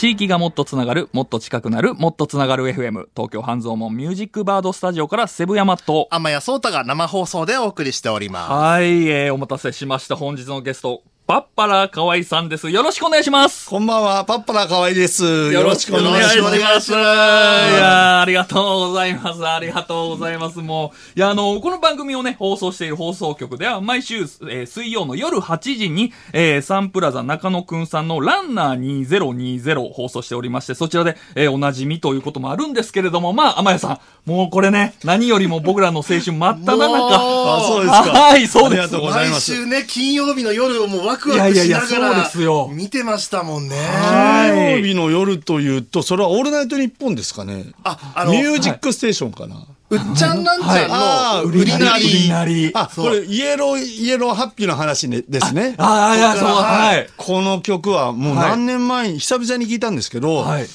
地域がもっとつながる、もっと近くなる、もっとつながる FM、東京半蔵門ミュージックバードスタジオからセブヤマット。天谷聡太が生放送でお送りしております。はい、えー、お待たせしました。本日のゲスト、パッパラ河合さんです。よろしくお願いします。こんばんは、パッパラ河合です。よろしくお願いします。よろしくお願いしますいやーありがとうございます。ありがとうございます。もう、いや、あの、この番組をね、放送している放送局では、毎週、えー水曜の夜8時に、えーサンプラザ中野くんさんのランナー2020を放送しておりまして、そちらで、えーおなじみということもあるんですけれども、まあ、天谷さん、もうこれね、何よりも僕らの青春真っ只中。あ、そうですか。はいそうですありがとうございます。毎週ね、金曜日の夜をもうワクワいやいやいやクしながそうでらすよ見てましたもんね。はい金曜日の夜というと、それはオールナイトニッポンですかね。あ、あの、ミュージックステーションかな。うっちゃんなんちゃんの売りな売りなり。り。あ、これ、イエロー、イエローハッピーの話ねですね。ああ、いや、そう、ははい。この曲はもうはい何年前に久々に聞いたんですけど、はい。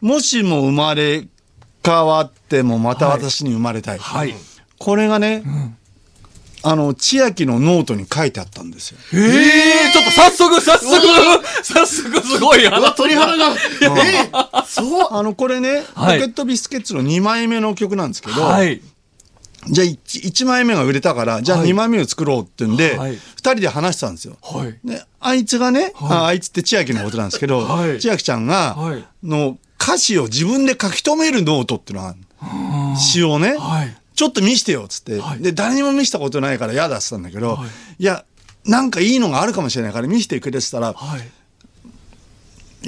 もしも生まれ変わってもまた私に生まれたい。はい。これがね、あの、千秋のノートに書いてあったんですよ。ええちょっと早速、早速、早速すごい話。鳥肌が。えそう？あの、これね、はいポケットビスケッツの2枚目の曲なんですけど、はい。じゃあ 1, 枚目が売れたから、じゃあはい2枚目を作ろうってんで、二はい2人で話してたんですよ。はい。で、あいつがね、はいああいつって千秋のことなんですけど、はい千秋ちゃんが、はいの歌詞を自分で書き留めるノートっていうのがあるの詩をね、はい。ちょっと見してよっつって、はい。で誰にも見せたことないから嫌だっつったんだけど、はい。い、やなんかいいのがあるかもしれないから見せてくれってたらはい。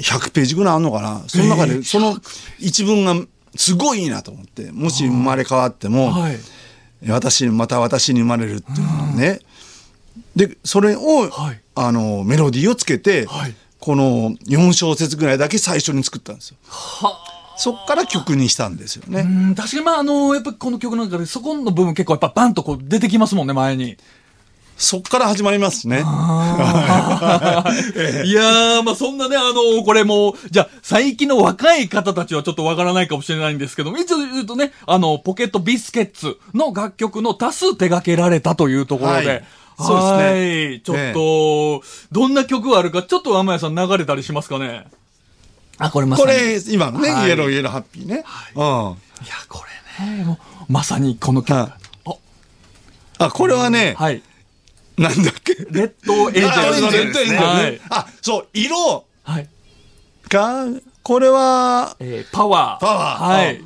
100ページぐらいあるのかな？その中えーでその一文がすごいいいなと思ってもし生まれ変わっても、はい。私また私に生まれるっていうのね、でそれを、はい。あのメロディーをつけて、はい。この4小節ぐらいだけ最初に作ったんですよ。はそっから曲にしたんですよね、うん、確かにまあ、あの、やっぱこの曲の中で、そこの部分結構やっぱバンとこう出てきますもんね、前に。そっから始まりますね。い。やー、まあそんなね、あのこれもう、じゃあ、最近の若い方たちはちょっとわからないかもしれないんですけども、一応言うとね、あの、ポケットビスケッツの楽曲の多数手掛けられたというところで、はい。そうですね。はい。ちょっと、どんな曲があるか、ちょっと天谷さん流れたりしますかね？あ、これまさに。これ今のね、はい。イエローイエローハッピーね、うん。いや、これね、もう、まさにこの曲。はい。あこれはね、はい。なんだっけ？レッドエンジェルあズレッドエンジェルね。はい。あそう色。はい。がこれはえー、パワー。パワー。はい。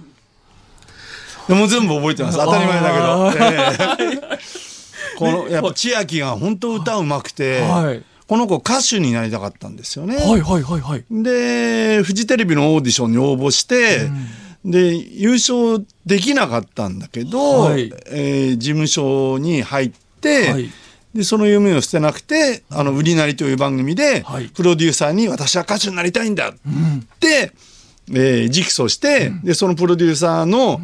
もう全部覚えてます。当たり前だけど、ええこのやっぱ千秋が本当歌うまくて、はいこの子歌手になりたかったんですよね、はいはいはいはい。でフジテレビのオーディションに応募して、で優勝できなかったんだけど、はい。えー事務所に入って、はい。でその夢を捨てなくて「あの売りなり」という番組で、はい。プロデューサーに「私は歌手になりたいんだ」って、えー直訴して、でそのプロデューサーの、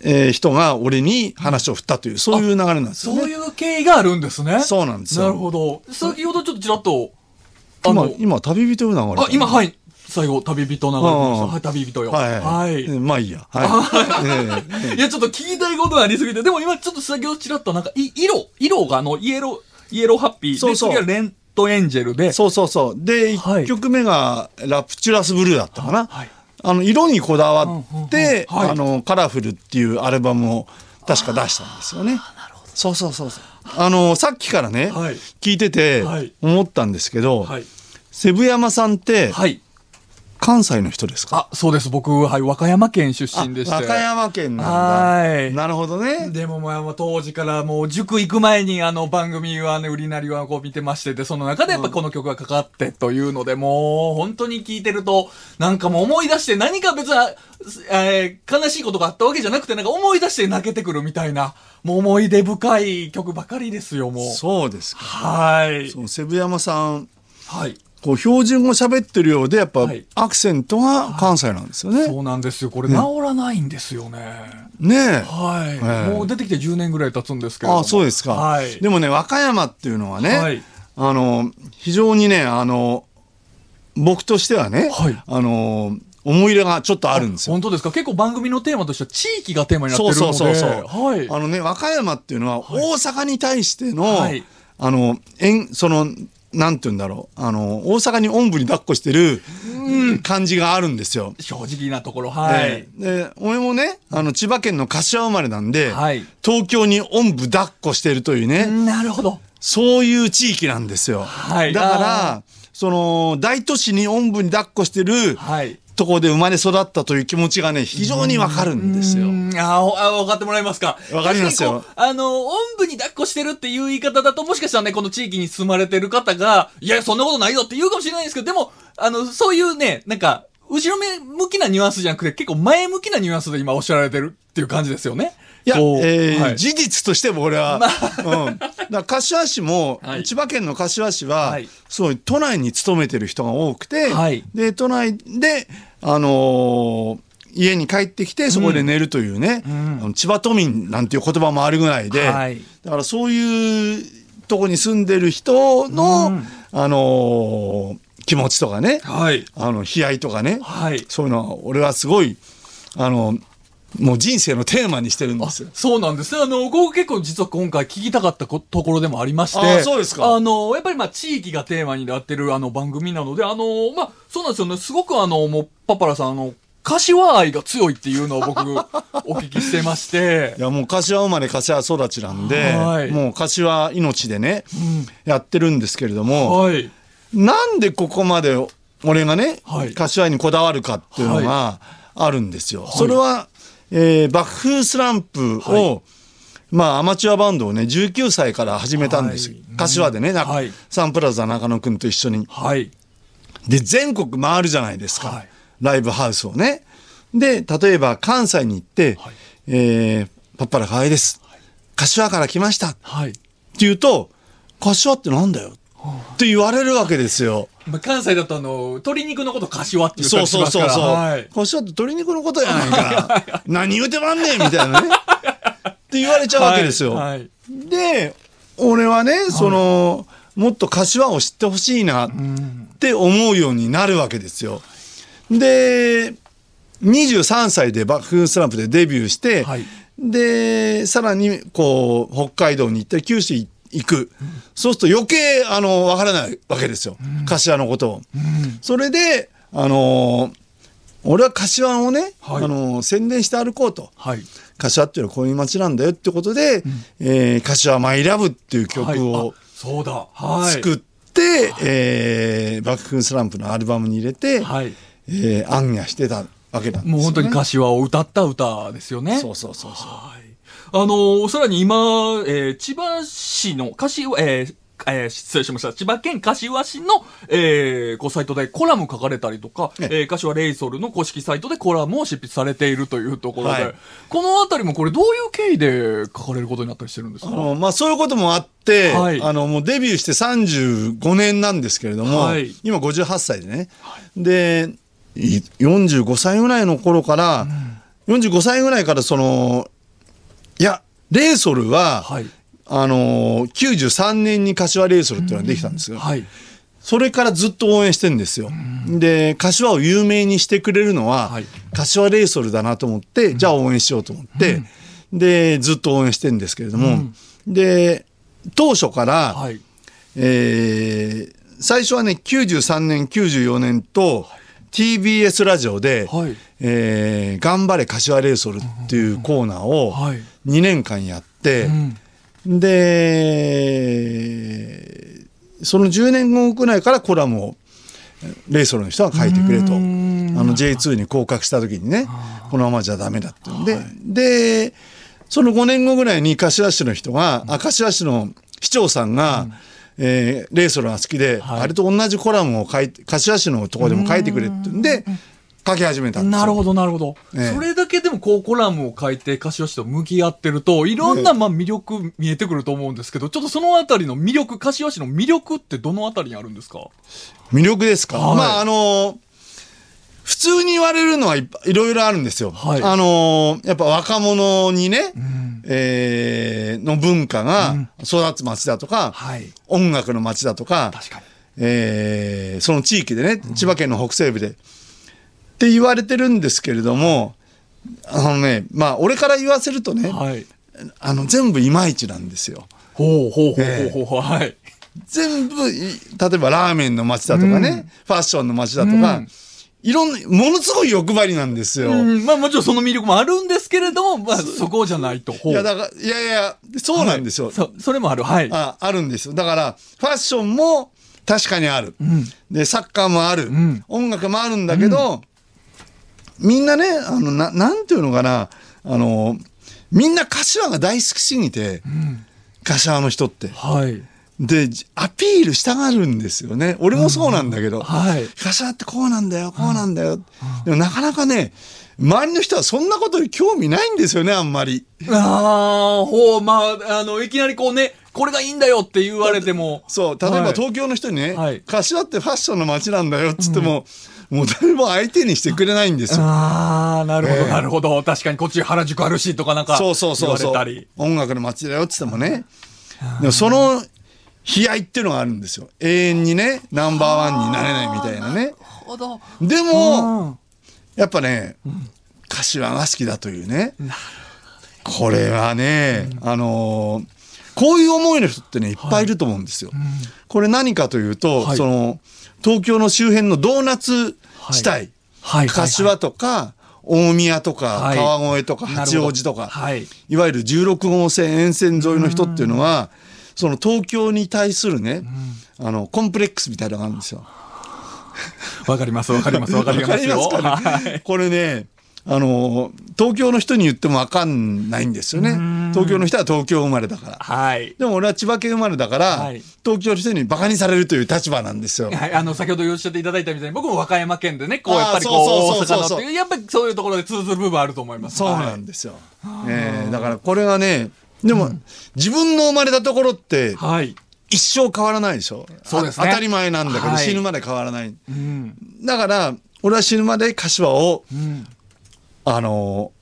えー人が俺に話を振ったというそういう流れなんですよね。そういう経緯があるんですね。そうなんですよなるほど。先ほどちょっとちらっと、今今旅人よ流れあ、今、はい。最後、旅人流れはい、旅人よ。はい、はい。えーまあいいや。はい。ええいや、ちょっと聞きたいことがありすぎて、でも今ちょっと先ほどちらっとなんか、い色、色があの、イエロー、イエローハッピー。そうそうレントエンジェルで。そうそうそう。で、はい1曲目がラプチュラスブルーだったかな。はいあの、色にこだわうんうんうんって、はいあの、カラフルっていうアルバムを確か出したんですよね。そうそうそうそう。あの、さっきからね、はい聞いててはい思ったんですけど、はい。セブ山さんってはい。関西の人ですか？あ、そうです。僕、はい、和歌山県出身でして。あ和歌山県なんだ。はいなるほどね。でもまあ当時からもう塾行く前にあの番組はね、売りなりはこう見てましてで、その中でやっぱこの曲がかかってというので、もう本当に聴いてると、なんかもう思い出して何か別な、えー悲しいことがあったわけじゃなくて、なんか思い出して泣けてくるみたいな、もう思い出深い曲ばかりですよ、もう。そうですか。はい。そうセブ山さん、はい。こう標準語喋ってるようで、やっぱはいアクセントが関西なんですよね。そうなんですよ。これ治らないんですよね。ねえ。はい、ええもう出てきて10年ぐらい経つんですけれども。あそうですか、はい。でもね和歌山っていうのはね、はいあの非常にねあの僕としてはね、はいあの思い入れがちょっとあるんですよ。本当ですか？結構番組のテーマとしては地域がテーマになってそうるので。そうそうそう、はい。あのね和歌山っていうのは大阪に対しての、はいあのえんそのなんて言うんだろうあの大阪におんぶに抱っこしてる感じがあるんですよ。正直なところ、はい。ええで俺もねあの千葉県の柏生まれなんで、はい東京におんぶ抱っこしてるというね、なるほど。そういう地域なんですよ。はいだからその大都市におんぶに抱っこしてるはい。ところで生まれ育ったという気持ちがね非常にわかるんですよ。うんあーあー、分かってもらえますか？わかりますよあの、おんぶに抱っこしてるっていう言い方だと、もしかしたらね、この地域に住まれてる方が、いや、そんなことないよって言うかもしれないんですけど、でも、あの、そういうね、なんか、後ろ目向きなニュアンスじゃなくて、結構前向きなニュアンスで今おっしゃられてるっていう感じですよね。いや、えーはい。事実としても俺は、うん、だ柏市も、はい。千葉県の柏市は、はい。すごい都内に勤めてる人が多くて、はい。で都内で、あのー家に帰ってきてそこで寝るというね、あの千葉都民なんていう言葉もあるぐらいで、はい。だからそういうとこに住んでる人の、あのー気持ちとかね、はい。あの悲哀とかね、はい。そういうのは俺はすごいあのもう人生のテーマにしてるんですよ。そうなんですね。あの、ここ結構実は今回聞きたかったこところでもありまして。あそうですかあの、やっぱりまあ地域がテーマになってるあの番組なので、あの、まあ、そうなんですよね。すごくあの、もう、パパラさん、あの、柏愛が強いっていうのを僕、お聞きしてましてい。やもう柏生まれ柏育ちなんで、はいもう柏命でね、やってるんですけれども、はい。なんでここまで俺がね、はい柏にこだわるかっていうのがあるんですよ。それは、えー、爆風スランプを、まあアマチュアバンドをね19歳から始めたんです。よ、はい。柏でね、なはい。サンプラザ中野くんと一緒に。はい。で全国回るじゃないですか、はい。ライブハウスをね。で例えば関西に行って「えーパッパラ河合です、柏から来ました」ってはい。言うと「柏ってなんだよ」って言われるわけですよ。まあ、関西だとあの、鶏肉のこと柏って言ったそうりしますから。そうそうそう。はい。柏って鶏肉のことやないか。何言うてまんねんみたいなね。って言われちゃうわけですよ。はいはいで俺はね、そのもっと柏を知ってほしいなって思うようになるわけですよ。で23歳でバックスランプでデビューして、はいでさらにこう北海道に行ったり九州に行く、そうすると余計あの分からないわけですよ、柏のことを。それであの俺は柏をね、はいあの宣伝して歩こうと。はい。柏っていうのはこういう街なんだよってことで「えー柏マイラブっていう曲はいをあそうだ。はい。作って、えーバックフンスランプのアルバムに入れて、はい。えー暗夜してたわけなんですよ、ね。もう本当に柏を歌った歌ですよね。そうそうそうそう。はい。あのーさらに今、えー千葉市の、柏、えーえー失礼しました。千葉県柏市の、えー、こうサイトでコラム書かれたりとか、ええ。ー、柏レイソルの公式サイトでコラムを執筆されているというところで、はい。このあたりもこれどういう経緯で書かれることになったりしてるんですか？あのまあ、そういうこともあって、はい。あのもうデビューして35年なんですけれども、はい。今58歳でね、でい45歳ぐらいの頃から、45歳ぐらいからそのいやレイソルは、はい。あの93年に柏レイソルっていうのができたんですよ。はい。それからずっと応援してんですよ。で、柏を有名にしてくれるのは、はい柏レイソルだなと思って、じゃあ応援しようと思って、で、ずっと応援してんですけれども、で、当初から、はい。えー最初はね、93年、94年と、TBS ラジオで、はいえー頑張れ柏レイソルっていうコーナーをはい2年間やって、うん。で、その10年後くらいからコラムをレイソルの人が書いてくれと。あの J2 に降格した時にね、このままじゃダメだっていうんで、で、その5年後ぐらいに柏市の人が、あ柏市の市長さんが、えーレイソルが好きで、はい。あれと同じコラムを書いて、柏市のところでも書いてくれって言うんで、書き始めたんですよ。なるほど、なるほど。ええそれだけでもこうコラムを書いて柏市と向き合ってると、いろんなまあ魅力見えてくると思うんですけど、ちょっとそのあたりの魅力、柏市の魅力ってどのあたりにあるんですか？魅力ですか、はいまああの普通に言われるのはいろいろあるんですよ。はいあのやっぱ若者にね、えーの文化が育つ街だとか、はい。音楽の街だとか、確かに。えーその地域でね、千葉県の北西部で、って言われてるんですけれども、あのね、まあ俺から言わせるとね、はい。あの全部いまいちなんですよ。ほうほうほうほうほう、はい。全部い例えばラーメンの街だとかね、ファッションの街だとか、いろんな、ものすごい欲張りなんですよ。うん、まあもちろんその魅力もあるんですけれども、まあそこじゃないと。いや、だから、いやいや、そうなんですよ。そ、それもある。はい。ああるんですよ。だから、ファッションも確かにある。で、サッカーもある。ん音楽もあるんだけど、みんなね、あの、な、なんていうのかな、あの、みんな柏が大好きすぎて、柏の人って。はい。で、じアピールしたがるんですよね。俺もそうなんだけど、はい。柏ってこうなんだよ、こうなんだよ。でもなかなかね、周りの人はそんなことに興味ないんですよね、あんまり。ああ、ほう、まあ、あの、いきなりこうね、これがいいんだよって言われても。そう、例えばはい東京の人にね、はい柏ってファッションの街なんだよっつっても、もう誰も相手にしてくれないんですよ。ああ、なるほど、ええなるほど。確かにこっち原宿あるしとかなんか。そうそうそうそう言われたり。。音楽の街だよっつってもね。でもその悲哀っていうのがあるんですよ。永遠にね、ナンバーワンになれないみたいなね。なるほど。でうも、んやっぱね、柏が好きだというね。これはね、あのーこういう思いの人ってね、いっぱいいると思うんですよ。これ何かというと、はいその、東京の周辺のドーナツ地帯、はいはい。柏とか、大宮とか、はい川越とか、八王子とか、はい。いわゆる16号線沿線沿いの人っていうのは、その東京に対するね、あの、コンプレックスみたいなのがあるんですよ。わかります、わかります、わかりますよ。わかりますかね？はいこれね、あの、東京の人に言ってもわかんないんですよね。東京の人は東京生まれだから。はい。でも俺は千葉県生まれだから、はい東京の人にバカにされるという立場なんですよ。はい、あの、先ほどおっしゃっていただいたみたいに、僕も和歌山県でね、こう、やっぱりこう、あーそうそうそうそう大阪のっていう、やっぱりそういうところで通ずる部分あると思います。そうなんですよ。えーだからこれがね、でも、自分の生まれたところってはい。はい。一生変わらないでしょ？そうですねあ当たり前なんだけど、はい死ぬまで変わらない。うん。だから、俺は死ぬまで柏を、うん。あのー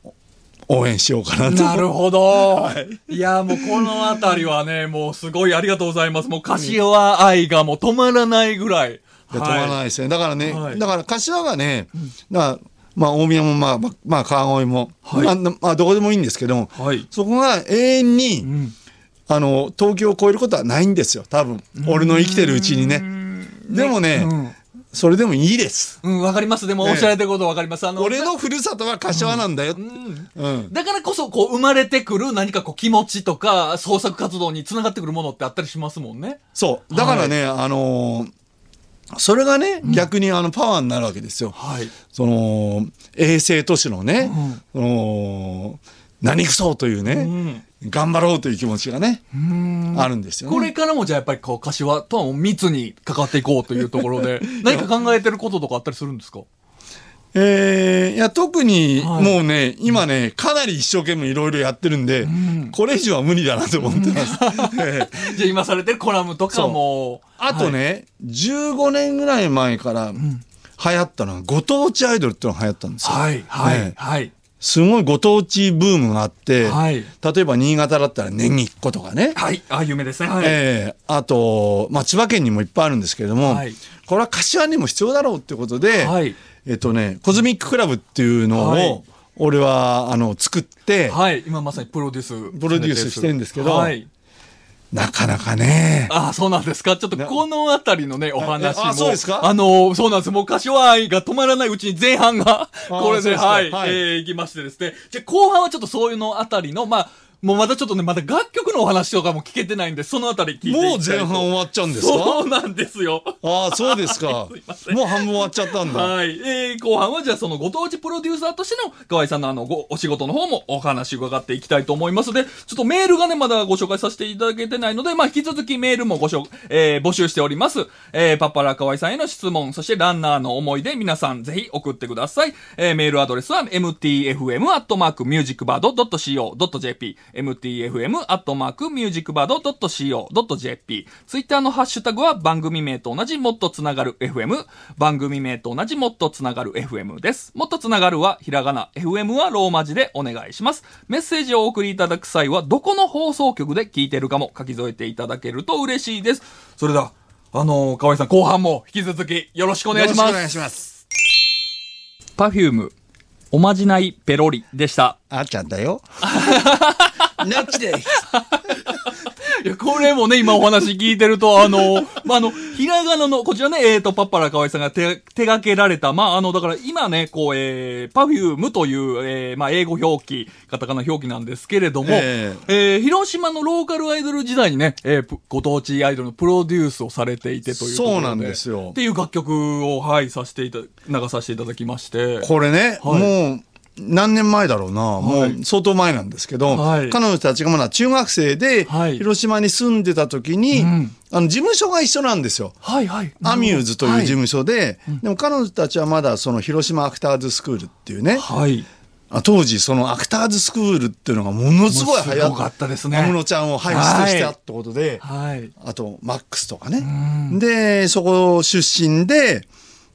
応援しようかなと。なるほど。い、や、もうこのあたりはね、もうすごいありがとうございます。もう柏愛がもう止まらないぐらい。止まらないですね。だからね、はいだから柏がね、だまあ大宮もまあ、まあ、まあ川越も、はいまあ、まあどこでもいいんですけども、はい。そこが永遠に、んあの、東京を超えることはないんですよ、多分。俺の生きてるうちにね。でもね、うん。それでもいいです。うん、わかります。でも、ええおっしゃられてることわかります。あの、俺のふるさとは柏なんだよ。うん。うん。だからこそ、こう、生まれてくる何かこう、気持ちとか、創作活動につながってくるものってあったりしますもんね。そう。だからね、あのーそれがね、逆にあのパワーになるわけですよ。はい。その、衛星都市のね、その、何くそというね、頑張ろうという気持ちがね、あるんですよね。これからもじゃあやっぱりこう、柏とは密に関わっていこうというところで、何か考えてることとかあったりするんですか？えーいや、特に、はいもうね、今ね、かなり一生懸命いろいろやってるんで、これ以上は無理だなと思ってます。え えじゃあ今されてるコラムとかも。あとね、15年ぐらい前から流行ったのは、ご当地アイドルっていうのが流行ったんですよ。はい、はい、ええはい。すごいご当地ブームがあって、はい例えば新潟だったらネギっ子とかね、はい。あ、有名ですね。はい。ええあと、まあ、千葉県にもいっぱいあるんですけれども、はいこれは柏にも必要だろうってことで、はいえっとね、コズミッククラブっていうのを、はい俺は、あの、作って、はい。今まさにプロデュース。プロデュースしてんですけどはい。なかなかね、ああ、そうなんですか？ちょっとこのあたりのね、お話も。あそうですか？あの、そうなんです。もう柏愛が止まらないうちに前半が、これで、はい、はいえー、いきましてですね。じゃあ後半はちょっとそういうのあたりの、まあ、もうまだちょっとね、まだ楽曲のお話とかも聞けてないんで、そのあたり聞いてもうと前半終わっちゃうんですか？そうなんですよ。ああ、そうですか すもう半分終わっちゃったんだ。はい。えー、後半はじゃあそのご当地プロデューサーとしての河合さんのあのごお仕事の方もお話伺っていきたいと思いますので、ちょっとメールがね、まだご紹介させていただけてないので、まあ引き続きメールもご紹えー募集しております。えー、パッパラ河合さんへの質問、そしてランナーの思い出、皆さんぜひ送ってください。えー、メールアドレスは mtfm.musicbird.co.jp mtfm.musicbird.co.jp ツイッターのハッシュタグは番組名と同じもっとつながる FM 番組名と同じもっとつながる FM です。もっとつながるはひらがな、FM はローマ字でお願いします。メッセージをお送りいただく際はどこの放送局で聞いてるかも書き添えていただけると嬉しいです。それでは、あのー、河合さん後半も引き続きよろしくお願いします。よろしくお願いします。パフューム、おまじないペロリでした。あっちゃんだよ。ナッチです。いや、これもね、今お話聞いてると、あの、まあ、あの、ひらがなの、こちらね、えっ、と、パッパラ河合さんが手、手掛けられた、まあ、あの、だから今ね、こう、えー、パフュームという、えー、まあ、英語表記、カタカナ表記なんですけれども、ええ。ー広島のローカルアイドル時代にね、えーぷご当地アイドルのプロデュースをされていてというそうなんですよ。っていう楽曲を、はい、させていた、流させていただきまして。これね、はい。もう何年前だろうな、もう相当前なんですけど、はい彼女たちがまだ中学生ではい広島に住んでた時に、うんあの事務所が一緒なんですよ。はい、はい。アミューズという事務所。所で、でも彼女たちはまだその広島アクターズスクールっていうね、はい。あ当時そのアクターズスクールっていうのがものすごい流行ったですね安室ちゃんを輩出してあってことで、はい。あとマックスとかね。で、そこ出身で、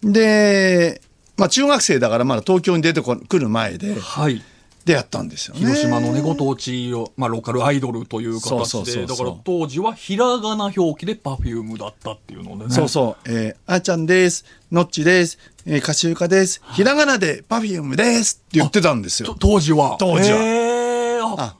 で、まあ中学生だからまだ東京に出てこ来る前ではい。出会ったんですよね。広島のね、ご当地を、まあ、ローカルアイドルという形で、そうそうそうだから当時はひらがな表記でパフュームだったっていうのでね。そうそう、えー、あーちゃんです、のっちです、えー、かしゆかです、ひらがなでパフュームですって言ってたんですとよ。当時は。当時はへーああ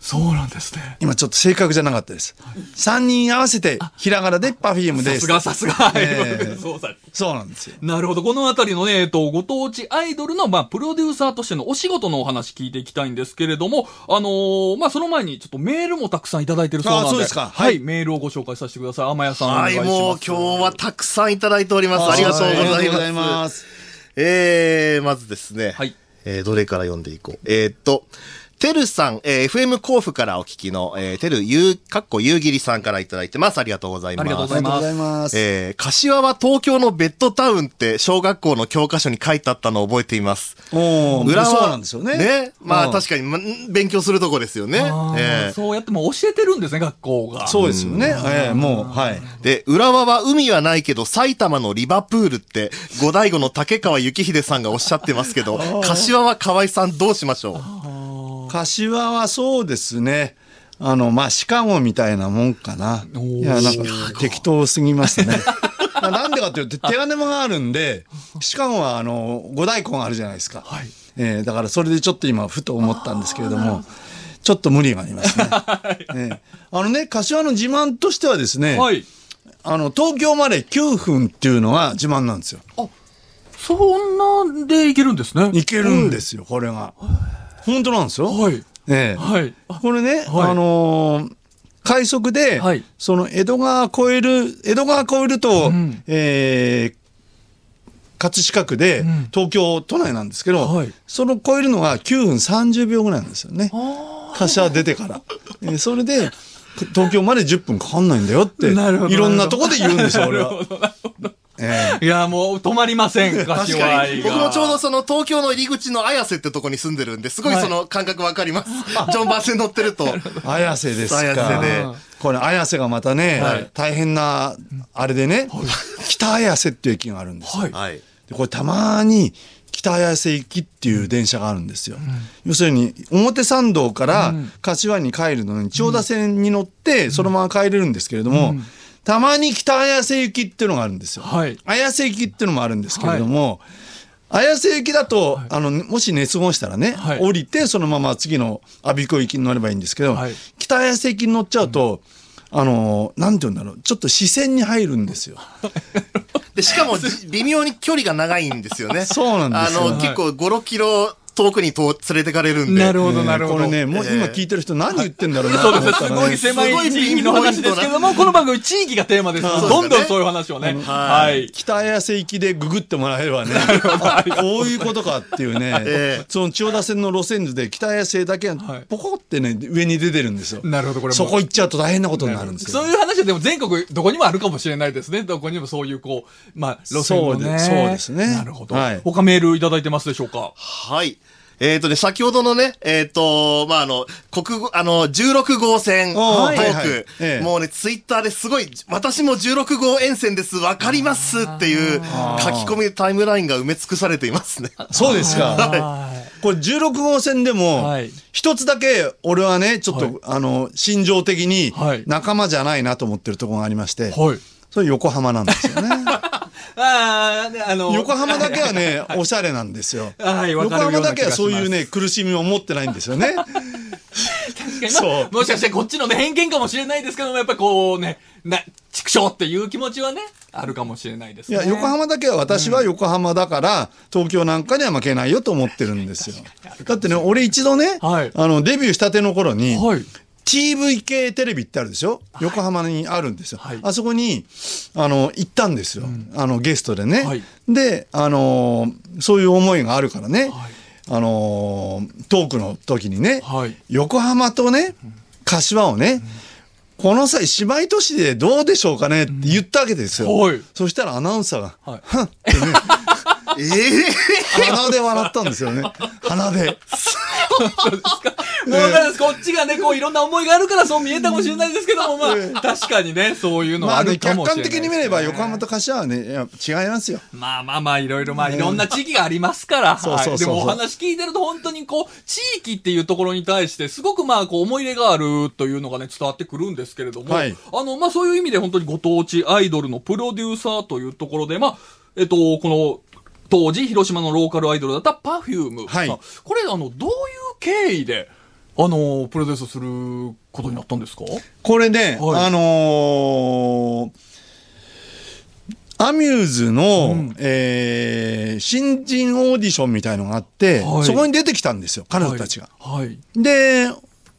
そうなんですね。今ちょっと正確じゃなかったです。3人合わせてひらがなでパフュームです。さすが、さすが。ええそうさそうなんですよ。なるほど。このあたりのね、えっと、ご当地アイドルの、まあ、プロデューサーとしてのお仕事のお話聞いていきたいんですけれども、あのーまあ、その前にちょっとメールもたくさんいただいてるそうなんで。あそうですかは、はいいメールをご紹介させてください。天谷さんおはい、願いします。もう今日はたくさんいただいております。ありがとうございます。ます。えー、まずですね。はいえー、どれから読んでいこう。えーっと、てるさん、えー、FM 甲府からお聞きの、えー、てるゆう、かっこゆうぎりさんからいただいてます。ありがとうございます。ありがとうございざいます。えー、柏は東京のベッドタウンって小学校の教科書に書いてあったのを覚えています。おー裏はそうなんですよね。ね。まうんあ確かに、ま、勉強するとこですよね。あーえーそうやってもう教えてるんですね、学校が。そうですよね。ええもう、はい。で、浦和は海はないけど、埼玉のリバプールって、五大悟の竹川幸秀さんがおっしゃってますけど、柏は河合さんどうしましょ柏はそうですね。あの、まあ、シカゴみたいなもんかな。いや、なんか、適当すぎますね。まあなんでかというと、手金があるんで、シカゴは、あの、五大根があるじゃないですか。はいえーだから、それでちょっと今、ふと思ったんですけれども、ちょっと無理がありますね。えーあのね、柏の自慢としてはですね、はい。あの、東京まで9分っていうのが自慢なんですよ。そんなんでいけるんですね。いけるんですよ、これが。本当なんですよ。はい。ええはい。これね、はいあのー快速で、はいその江戸川越える、江戸川越えると、んえー葛飾区で、ん東京都内なんですけど、はいその越えるのが9分30秒ぐらいなんですよね。柏出てから。えーそれで、東京まで10分かかんないんだよって、いろんなとこで言うんですよ、俺は。ええいや、もう止まりません、柏う。確か愛が。に。僕もちょうどその東京の入り口の綾瀬ってとこに住んでるんで、すごいその感覚わかります。ジョンバー線乗ってると。綾瀬ですか。綾瀬でこれ、綾瀬がまたね、はい大変な、あれでね、北綾瀬っていう駅があるんですよ。はい。はい。でこれたまに北綾瀬行きっていう電車があるんですよ。要するに表参道から柏に帰るのに千代田線に乗ってそのまま帰れるんですけれども、たまに北綾瀬行きっていうのがあるんですよ。はい。綾瀬行きっていうのもあるんですけれども、綾瀬行きだと、あのもし熱合したらね、はい。降りてそのまま次の我孫子行きに乗ればいいんですけど、はい。北綾瀬行きに乗っちゃうと、あのなんて言うんだろうちょっと視線に入るんですよ。で、しかもじ微妙に距離が長いんですよね。そうなんですよ。あの、結構5、6キロ遠くにと連れてかれるんで。なるほど、なるほど。これね、もう今聞いてる人何言ってんだろうな そうですね。すごい狭い地域の話ですけども、この番組地域がテーマですので、どんどんそういう話をね。はい。北綾瀬行きでググってもらえればね、あ こういうことかっていうね、ええその千代田線の路線図で北綾瀬だけポコってね、上に出てるんですよ。なるほど、これもそこ行っちゃうと大変なことになるんですよ。そういう話はでも全国どこにもあるかもしれないですね。どこにもそういうこう、まあ、路線のね。そうでそうですねなるほど。はい他メールいただいてますでしょうか？はい。えっ、とね、先ほどのね、えっ、と、まあ、あの、国語、あの、16号線トおーーク、はいはいええもうね、ツイッターですごい、私も16号沿線です、わかりますっていう書き込みタイムラインが埋め尽くされていますね。そうですか。はこれ16号線でもはい、一つだけ俺はね、ちょっと、あの、心情的にはい仲間じゃないなと思ってるところがありまして、い。はい。それ横浜なんですよね。ああ、あの、横浜だけはね、おしゃれなんですよ。はいわ横浜だけはそういうね、苦しみを持ってないんですよね。確かに、もしかしてこっちのね、偏見かもしれないですけども、やっぱりこうね、な、畜生っていう気持ちはね、あるかもしれないですね。いや、横浜だけは私は横浜だから、東京なんかには負けないよと思ってるんですよ。だってね、俺一度ね、はいあの、デビューしたての頃に、はい。TV 系テレビってあるでしょ？横浜にあるんですよ。はい。あそこに、あの、行ったんですよ。あの、ゲストでね。はい。で、あのーそういう思いがあるからね、はい。あのートークの時にね、はい。横浜とね、柏をね、この際姉妹都市でどうでしょうかねって言ったわけですよ。はい。そしたらアナウンサーが、はい。ってね、ええ鼻で笑ったんですよね。鼻で。もう分かります。こっちがね、こういろんな思いがあるからそう見えたかもしれないですけども、まあ、確かにね、そういうのはあまあね、客るかもしれない観的に見れば横浜と柏はね、いや違いますよ。まあまあまあ、いろいろまあ、いろんな地域がありますから。そうそうでもお話聞いてると本当にこう、地域っていうところに対して、すごくまあ、こう、思い入れがあるというのがね、伝わってくるんですけれども、はいあの、まあそういう意味で本当にご当地アイドルのプロデューサーというところで、まあ、えっと、この、当時、広島のローカルアイドルだったパフューム。はいこれ、あの、どういう経緯で、あの、プロデュースすることになったんですか？これね、はい。あのーアミューズの、うん。えー新人オーディションみたいのがあって、はい。そこに出てきたんですよ、彼女たちが。はい。で、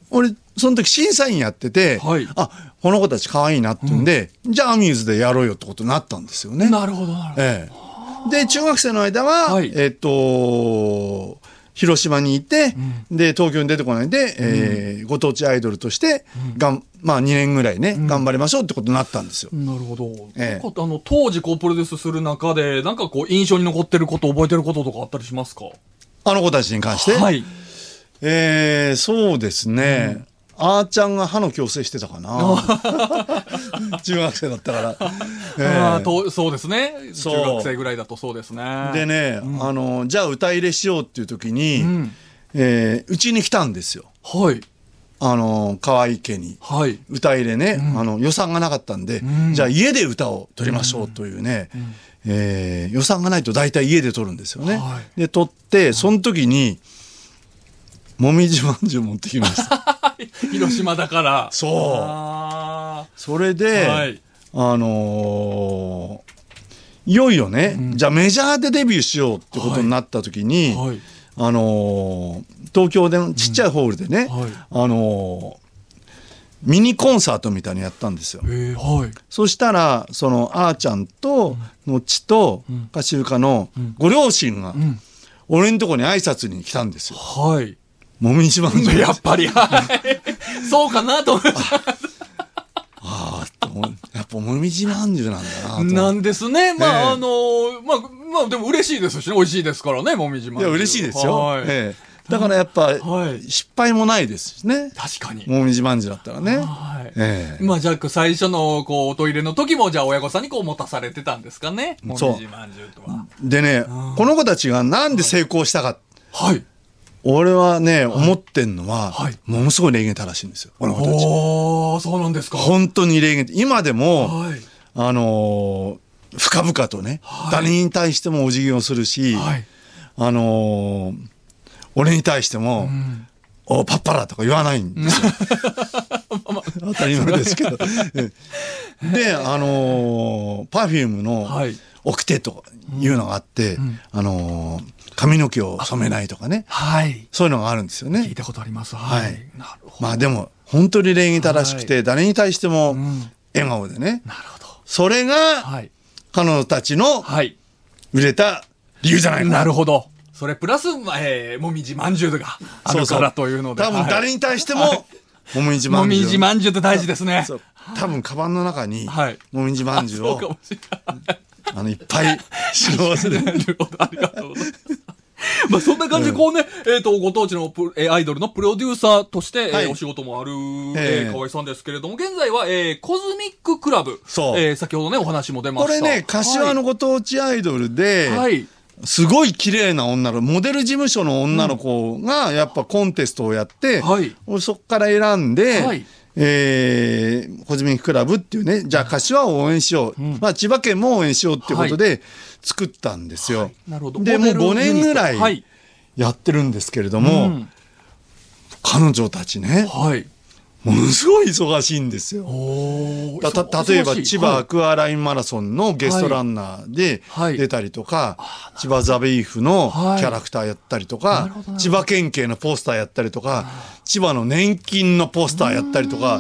俺、その時審査員やってて、はい。あ、この子たち可愛いなって言うんで、じゃあアミューズでやろうよってことになったんですよね。なるほど、なるほど。ええ、で中学生の間は、はい。えっと広島にいて、で東京に出てこないで、えーご当地アイドルとして、がんまあ、2年ぐらいね、頑張りましょうってことになったんですよ。なるほど。ええ。なんかあの、当時こうプロデュースする中で、なんかこう印象に残ってること、覚えてることとかあったりしますか？あの子たちに関して、はい。えーそうですね、あーちゃんが歯の矯正してたかな 中学生だったから。ええあーとそうですね。中学生ぐらいだとそうですね。でね、あのじゃあ歌入れしようっていう時に、んえーうちに来たんですよはい。あの河合家に。はい。歌入れね、あの予算がなかったんで、んじゃあ家で歌を取りましょうというね、えー予算がないと大体家で撮るんですよね。はで撮ってその時にもみじまんじゅう持ってきました。広島だから。そうあそれーで、はい。あのーいよいよね、じゃあメジャーでデビューしようってことになった時に、はい。あのー東京でのちっちゃいホールでね、はいあのーミニコンサートみたいにやったんですよ。えー、はい。そしたら、その、あーちゃんと、のっちと、かしゆかのご両親が、ん俺んとこに挨拶に来たんですよ。はい。もみじまんじゅう。やっぱり、はい。そうかなと思って。ああ、と思うやっぱもみじまんじゅうなんだな。なんですね。まあ、ええあのまあ、まあ、でも嬉しいですしね。美味しいですからね、もみじまんじゅう。いや、嬉しいですよ。はい。ええだからやっぱ、はい失敗もないですしね。確かに。もみじまんじゅうだったらね。はい。ええまあ、じゃあ、最初の、こう、おトイレの時も、じゃあ、親御さんにこう、持たされてたんですかね。もみじまんじゅうとは。でね、この子たちがなんで成功したか、はい。俺はね、思ってんのは、はいものすごい礼儀正しいんですよ。この子たち。そうなんですか。本当に礼儀今でも、はい。あのー深々とね、はい誰に対してもお辞儀をするし、はい。あのー俺に対しても、おパッパラとか言わないんですよ。当たり前ですけど。え えで、あのー、パフュームのはい掟というのがあって、あのー髪の毛を染めないとかね、はい。そういうのがあるんですよね。聞いたことあります。ははいい。なるほど。まあでも、本当に礼儀正しくて、誰に対してもん笑顔でね、なるほど。それがはい。彼女たちのはい。売れた理由じゃないかなるほど。それプラス、まあえー、もみじまんじゅうがあるからというので。多分はい誰に対しても、もみじまもんじゅう。みじまんじゅうって大事ですね。多分カバンの中に、はいもみじまんじゅうを。あのいっぱい使用する なるほど、ありがとうございます。まあそんな感じで、こうね、えっ、と、ご当地のプえーアイドルのプロデューサーとして、えーはいお仕事もある、えええー河合さんですけれども、現在は、えーコズミッククラブ。そう。えー先ほどね、お話も出ました。これね柏のご当地アイドルで、はい。はい。すごい綺麗な女のモデル事務所の女の子がやっぱコンテストをやって、はい。俺そこから選んで、はい。えーコズミッククラブっていうねじゃあ柏を応援しよう、まあ、千葉県も応援しようっていうことで作ったんですよ。なるほど。でもう5モデルユニット年ぐらいはい。やってるんですけれども、うん彼女たちね、はい。ものすごい忙しいんですよ。た例えば千葉アクアラインマラソンのゲストランナーではい出たりとか、千葉ザビーフのキはいャラクターやったりとなかるほどなるほ、ど千葉県警のポスターやったりとか、千葉の年金のポスターやったりとか、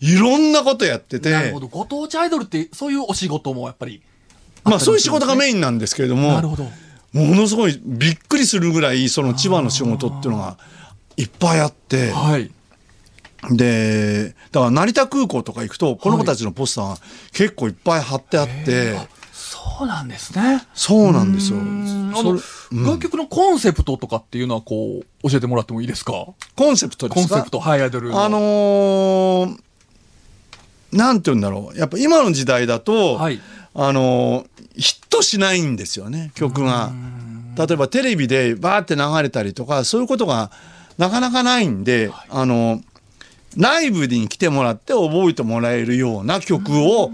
いろんなことやってて、なるほど。ご当地アイドルって、そういうお仕事もやっぱり。まあそういう仕事がメイインなんですけれども、なるほど。ものすごいびっくりするぐらいその千葉の仕事っていうのがいっぱいあって、はい。で、だから成田空港とか行くと、この子たちのポスターが結構いっぱい貼ってあって、そうなんですね。そうなんですよ。うんあそのれ、楽曲のコンセプトとかっていうのはこう、教えてもらってもいいですか？コンセプトですか？コンセプト、はい、アイドルの。あのーなんて言うんだろう。やっぱ今の時代だと、はい。あのーヒットしないんですよね、曲が。例えばテレビでバーって流れたりとか、そういうことがなかなかないんで、あのーライブに来てもらって覚えてもらえるような曲を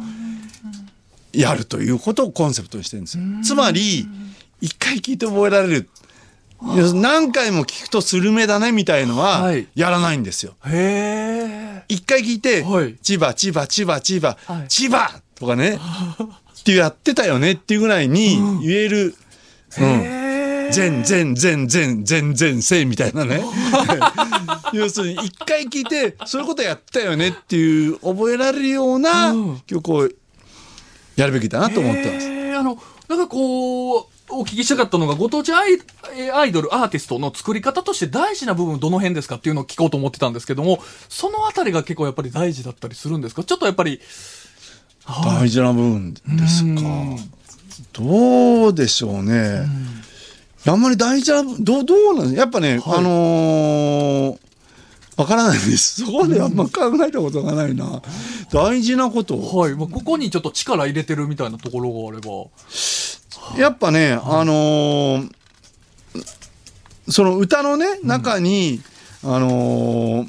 やるということをコンセプトにしてるんですよ。つまり、一回聴いて覚えられる。何回も聞くとスルメだねみたいのははいやらないんですよ。へえ。一回聞いて、はい千葉、千葉、千葉、千葉、はい千葉とかね、ってやってたよねっていうぐらいに言える、うん。全全全全全全せみたいなね。要するに一回聞いて、そういうことやったよねっていう覚えられるようなうん曲をやるべきだなと思ってます。あの、なんかこう、お聞きしたかったのが、ご当地アイえーアイドル、アーティストの作り方として大事な部分どの辺ですかっていうのを聞こうと思ってたんですけども、そのあたりが結構やっぱり大事だったりするんですかちょっとやっぱり、大事な部分ですかうん。どうでしょうね。あんまり大事な、どう、どうなんですやっぱね、はいあのーわからないです。そこであんま考えたことがないな。大事なことを。はい。まあ、ここにちょっと力入れてるみたいなところがあれば。やっぱね、あのーその歌のね、中に、あのー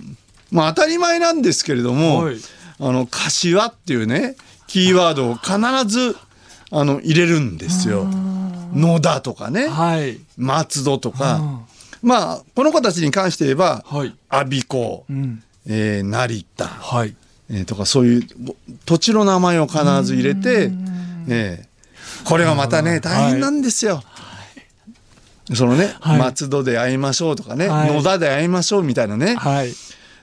まあ当たり前なんですけれども、はいあの、柏っていうね、キーワードを必ず、あの、入れるんですよ。野田とかね、はい。松戸とか、まあ、この子たちに関して言えば、はい。我孫子、うん。えー成田、はい。えーとかそういうぼ土地の名前を必ず入れて、えーこれがまたね大変なんですよ。そのね、はい松戸で会いましょうとかね、はい野田で会いましょうみたいなね、はい。い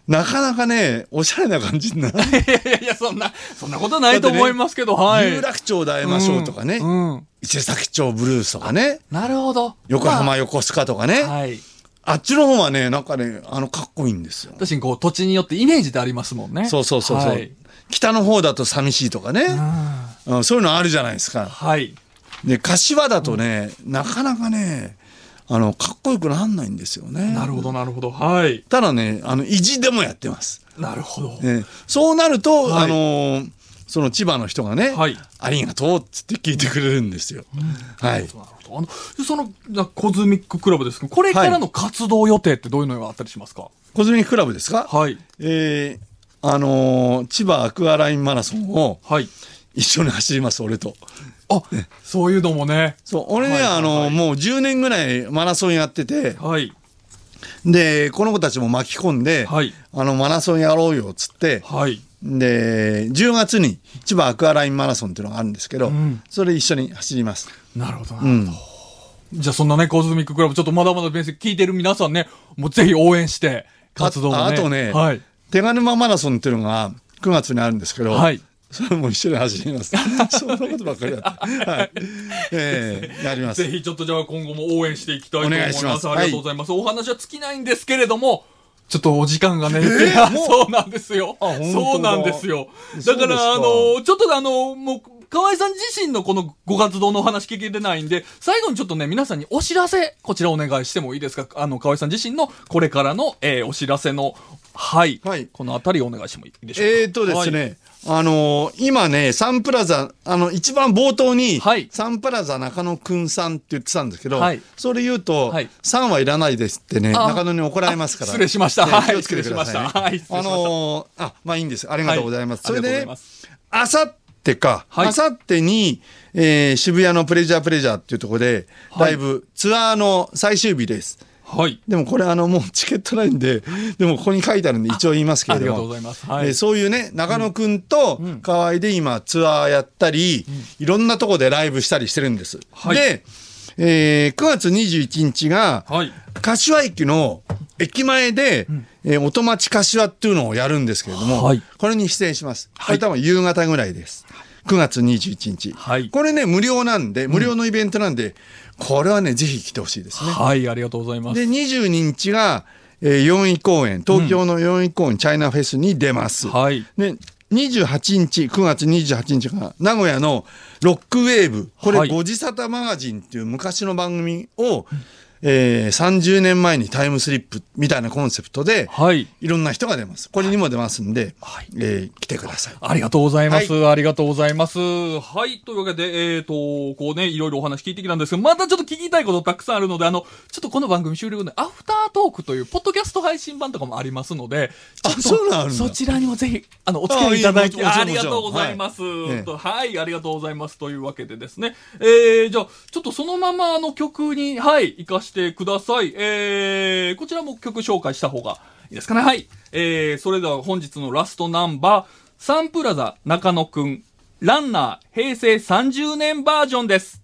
なかなかねおしゃれな感じにな いやいや、そんな、そんなことないと思いますけど、はい。有楽町で会いましょうとかね、うん。うん伊勢崎町ブルースとかね、なるほど。横浜横須賀とかね、まあはい。あっちの方はね、なんかね、あの、かっこいいんですよ。確かにこう、土地によってイメージってありますもんね。そうそうそうそう、はい。北の方だと寂しいとかね、うんそういうのあるじゃないですか。はい。で、柏だとね、なかなかね、あの、かっこよくなんないんですよね。なるほど、なるほど。はい。ただね、あの、意地でもやってます。なるほど。ね、そうなると、はいあのーその千葉の人がね、はいありがとうっつって聞いてくれるんですよ。はい。なるほど。あの、その、なコズミッククラブですけど、これからの活動予定ってどういうのがあったりしますか？コズミッククラブですか？はい。えーあのー千葉アクアラインマラソンをはい。一緒に走ります、俺と。あ、そういうのもね。そう、俺ね、はいはいはいあのーもう10年ぐらいマラソンやってて、はい。で、この子たちも巻き込んで、はいあの、マラソンやろうよ、っつって、はい。で、10月に千葉アクアラインマラソンっていうのがあるんですけど、んそれ一緒に走ります。なるほどな。うん。じゃあそんなね、コズミッククラブ、ちょっとまだまだ面接聞いてる皆さんね、もうぜひ応援して、活動をね。ああとね、はい。手賀沼マラソンっていうのが9月にあるんですけど、はい。それも一緒に走ります。そんなことばっかりやって。はい。ええやりますぜ。ひちょっとじゃあ今後も応援していきたいと思います。ますありがとうございます。お話は尽きないんですけれども、ちょっとお時間がね、いやそうなんですよ。そうなんですよ。だかから、あの、ちょっとあの、もう、河合さん自身のこのご活動のお話聞けてないんで、最後にちょっとね、皆さんにお知らせ、こちらお願いしてもいいですか？あの、河合さん自身のこれからの、えーお知らせの、はい。はいこのあたりお願いしてもいいでしょうか？えーとですね、あのー今ね、サンプラザ、あの、一番冒頭に、はい。サンプラザ中野くんさんって言ってたんですけど、はい。それ言うと、はい。さんはいらないですってね、あ中野に怒られますから。失礼しました。ねはい気をつけてください、ね。はいあのーあ、まあいいんです。ありがとうございます。はい。それでねあさってか、はい。あさってに、えー渋谷のプレジャープレジャーっていうところで、はい。ライブ、ツアーの最終日です。はい。でもこれあのもうチケットないんで、でもここに書いてあるんで一応言いますけれども。ありがとうございますはいえーそういうね、中野くんと河合で今ツアーやったり、いろんなとこでライブしたりしてるんです。はいで、えー9月21日が、はい。柏駅の駅前で、えー元町柏っていうのをやるんですけれども、はいこれに出演します。これ多分夕方ぐらいです。9月21日。はいこれね、無料なんで、無料のイベントなんで、これはね、ぜひ来てほしいですね。はい、ありがとうございます。で、22日が、えー、4位公演、東京の4位公演、チャイナフェスに出ます。はい。で、28日、9月28日が、名古屋のロックウェーブ、これ、はいご自沙汰マガジンっていう昔の番組を、えー30年前にタイムスリップみたいなコンセプトで、はい。いろんな人が出ます。これにも出ますんで、はいえー来てください。ありがとうございます。ありがとうございます。はい。というわけで、えっ、と、こうね、いろいろお話聞いてきたんですけど、またちょっと聞きたいことたくさんあるので、あの、ちょっとこの番組終了後で、アフタートークという、ポッドキャスト配信版とかもありますので、ちょっとそうなんだそちらにもぜひ、あの、お付き合いいただき、ありがとうございます。はいとはい、ありがとうございます。というわけでですね、えー、じゃあ、ちょっとそのままあの曲に、はい、行かしててください。えー、こちらも曲紹介した方がいいですかね。はい。えー、それでは本日のラストナンバー、サンプラザ中野くん、ランナー平成30年バージョンです。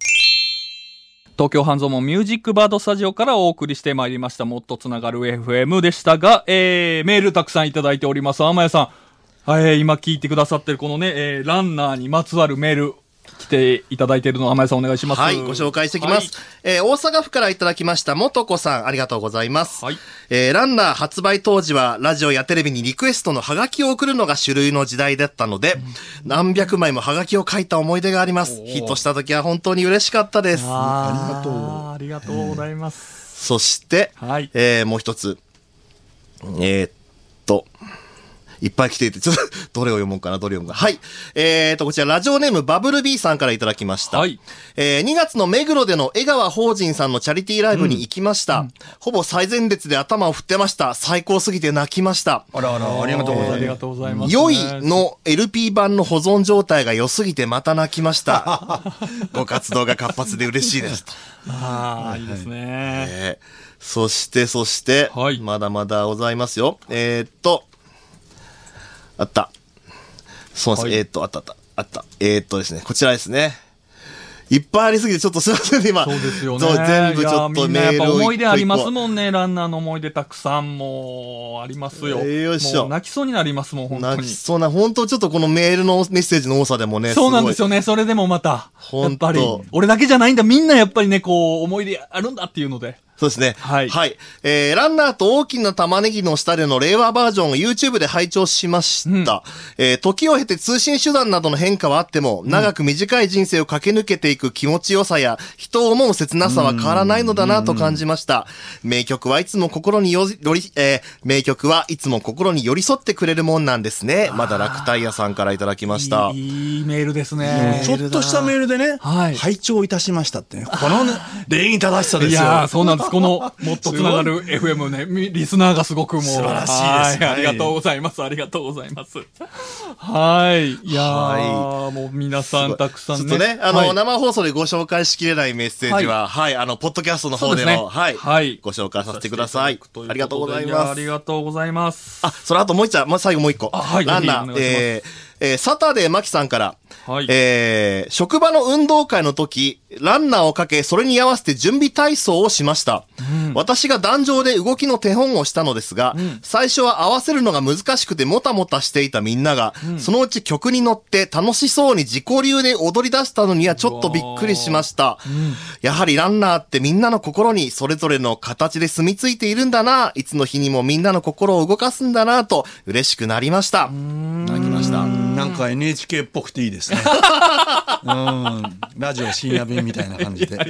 東京半蔵門ミュージックバードスタジオからお送りしてまいりました、もっとつながる FM でしたが、えー、メールたくさんいただいております。天谷さん。はい、今聞いてくださってるこのね、えー、ランナーにまつわるメール、来ていただいているのを天谷さんお願いします。はい、ご紹介していきます。えー大阪府からいただきました、もとこさん、ありがとうございます。はいえーランナー発売当時は、ラジオやテレビにリクエストのハガキを送るのが主流の時代だったので、何百枚もハガキを書いた思い出があります。ヒットした時は本当に嬉しかったです。あありがとうありがとうございます。そして、はいえーもう一つ。えーっと、いっぱい来ていて、ちょっと、どれを読もうかな、どれを読むか。はい。えーっと、こちら、ラジオネーム、バブル B さんからいただきました。はいえー2月の目黒での江川法人さんのチャリティーライブに行きました。ほぼ最前列で頭を振ってました。最高すぎて泣きました。あらあら、ありがとうございます。ありがとうございます、良いの LP 版の保存状態が良すぎてまた泣きました。ご活動が活発で嬉しいですと。ああ、いいですね。えーそして、そして、はいまだまだございますよ。えーっと、あった。そうです、はいえーっと、あったあった、あった。えーっとですね、こちらですね。いっぱいありすぎて、ちょっとすいませんね、今。そうですよね。全部ちょっいやとみんなやっぱメールを思い出ありますん。もんね。ランナーの思い出たくさんもありますよ。よいしょ泣きそうになりますもん、本当に泣き。そうな、本当ちょっとこのメールのメッセージの多さでもね、そうなんですよ。よね。それでもまた。やっぱり、俺だけじゃないんだ。みんなやっぱりね、こう、思い出あるんだっていうので。そうですね。はいえー、ランナーと大きな玉ねぎの下での令和バージョンを YouTube で拝聴しました。えー時を経て通信手段などの変化はあっても、長く短い人生を駆け抜けていく気持ちよさや、人を思う切なさは変わらないのだなと感じました。名曲はいつも心によより、えー名曲はいつも心に寄り添ってくれるもんなんですね。まだ楽タイヤさんからいただきました。いいいいメールですね。ちょっとしたメールでね、はい拝聴いたしましたってね、このね、礼儀正しさですよ。いやーそうなんです。この、もっとつながる FM ね、みリスナーがすごくもう。素晴らしいですはいはいありがとうございます。ありがとうございます。はい。いやー、はもう皆さんたくさんね。ちょっとね、あの、はい生放送でご紹介しきれないメッセージは、はい、あの、ポッドキャストの方でそうですねも、はい、はいご紹介させてください。ありがとうございます。りがとうございます。あ、その後もう一つ、まあ、最後もう一個。あはいランナー、えーえーサタデーマキさんから、はいえー職場の運動会の時、ランナーをかけ、それに合わせて準備体操をしました。私が壇上で動きの手本をしたのですが、最初は合わせるのが難しくてもたもたしていたみんなが、そのうち曲に乗って楽しそうに自己流で踊り出したのにはちょっとびっくりしました。やはりランナーってみんなの心にそれぞれの形で住み着いているんだな、いつの日にもみんなの心を動かすんだな、と嬉しくなりました。泣きました。なんか NHK っぽくていいですね。うん。ラジオ深夜便みたいな感じで。あ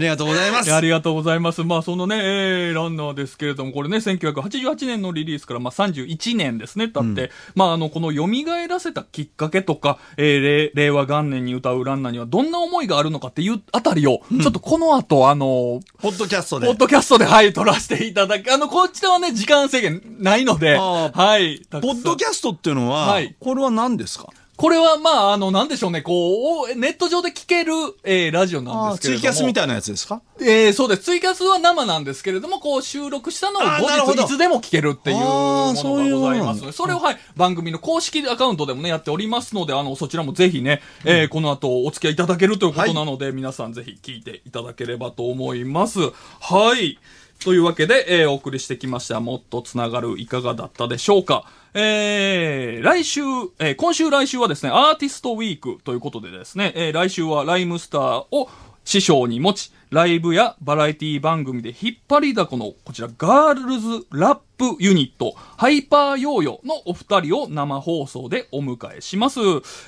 りがとうございます。ありがとうございます。まあ、そのね、えーランナーですけれども、これね、1988年のリリースから、まあ、31年ですね、経って、まあ、あの、この蘇らせたきっかけとか、えー令令和元年に歌うランナーにはどんな思いがあるのかっていうあたりを、ちょっとこの後、あの、ポッドキャストで。ポッドキャストで、はい、撮らせていただき、あの、こちらはね、時間制限ないので、はい。ポッドキャャストっていうのは、はいこれは何ですか？これはまあ、あの、なんでしょうね、こう、ネット上で聞ける、えー、ラジオなんですけれども。ツイキャスみたいなやつですか？えー、そうです。ツイキャスは生なんですけれども、こう収録したのを後日いつでも聞けるっていうものがございますので、それをはい、番組の公式アカウントでもね、やっておりますので、あの、そちらもぜひね、えーこの後お付き合いいただけるということなので、皆さんぜひ聞いていただければと思います。はい。というわけで、えーお送りしてきました、もっとつながる、いかがだったでしょうか。えー、来週、えー今週来週はですね、アーティストウィークということでですね、えー来週はライムスターを師匠に持ち、ライブやバラエティ番組で引っ張りだこの、こちら、ガールズラップユニット、ハイパーヨーヨーのお二人を生放送でお迎えします。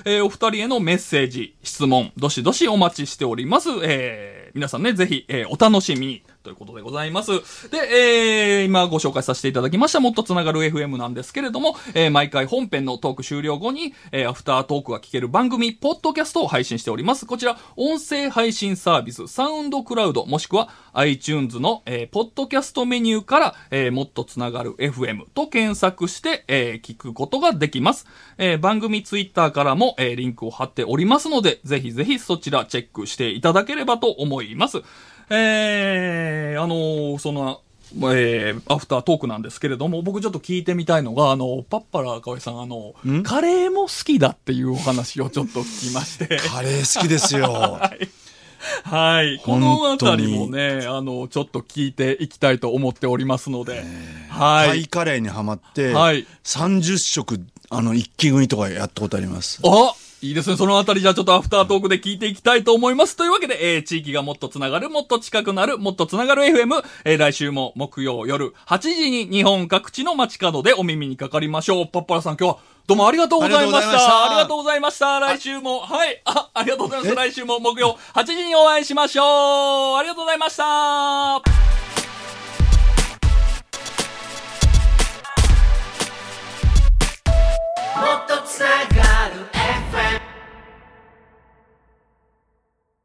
えーお二人へのメッセージ、質問、どしどしお待ちしております。えー皆さんね、ぜひ、えーお楽しみに。ということでございます。で、えー、今ご紹介させていただきました、もっとつながる FM なんですけれども、えー、毎回本編のトーク終了後に、えー、アフタートークが聞ける番組、ポッドキャストを配信しております。こちら、音声配信サービス、サウンドクラウド、もしくは iTunes の、えー、ポッドキャストメニューから、えー、もっとつながる FM と検索して、えー、聞くことができます。えー、番組ツイッターからも、えー、リンクを貼っておりますので、ぜひぜひそちらチェックしていただければと思います。えー、あのーその、えー、アフタートークなんですけれども、僕ちょっと聞いてみたいのが、あの、パッパラ河合さん、あの、カレーも好きだっていうお話をちょっと聞きまして。カレー好きですよ。はい。このあたりも本ね、あの、ちょっと聞いていきたいと思っておりますので。はいタイ。カレーにはまって、はい30食、あの、一気食いとかやったことあります。あいいですね。そのあたりじゃあちょっとアフタートークで聞いていきたいと思います。というわけで、えー、地域がもっとつながる、もっと近くなる、もっとつながる FM、えー、来週も木曜夜8時に日本各地の街角でお耳にかかりましょう。パッパラさん今日はどうもありがとうございました。ありがとうございました。来週も、はい。あ、ありがとうございます。来週も木曜8時にお会いしましょう。ありがとうございました。Botox na Garo FM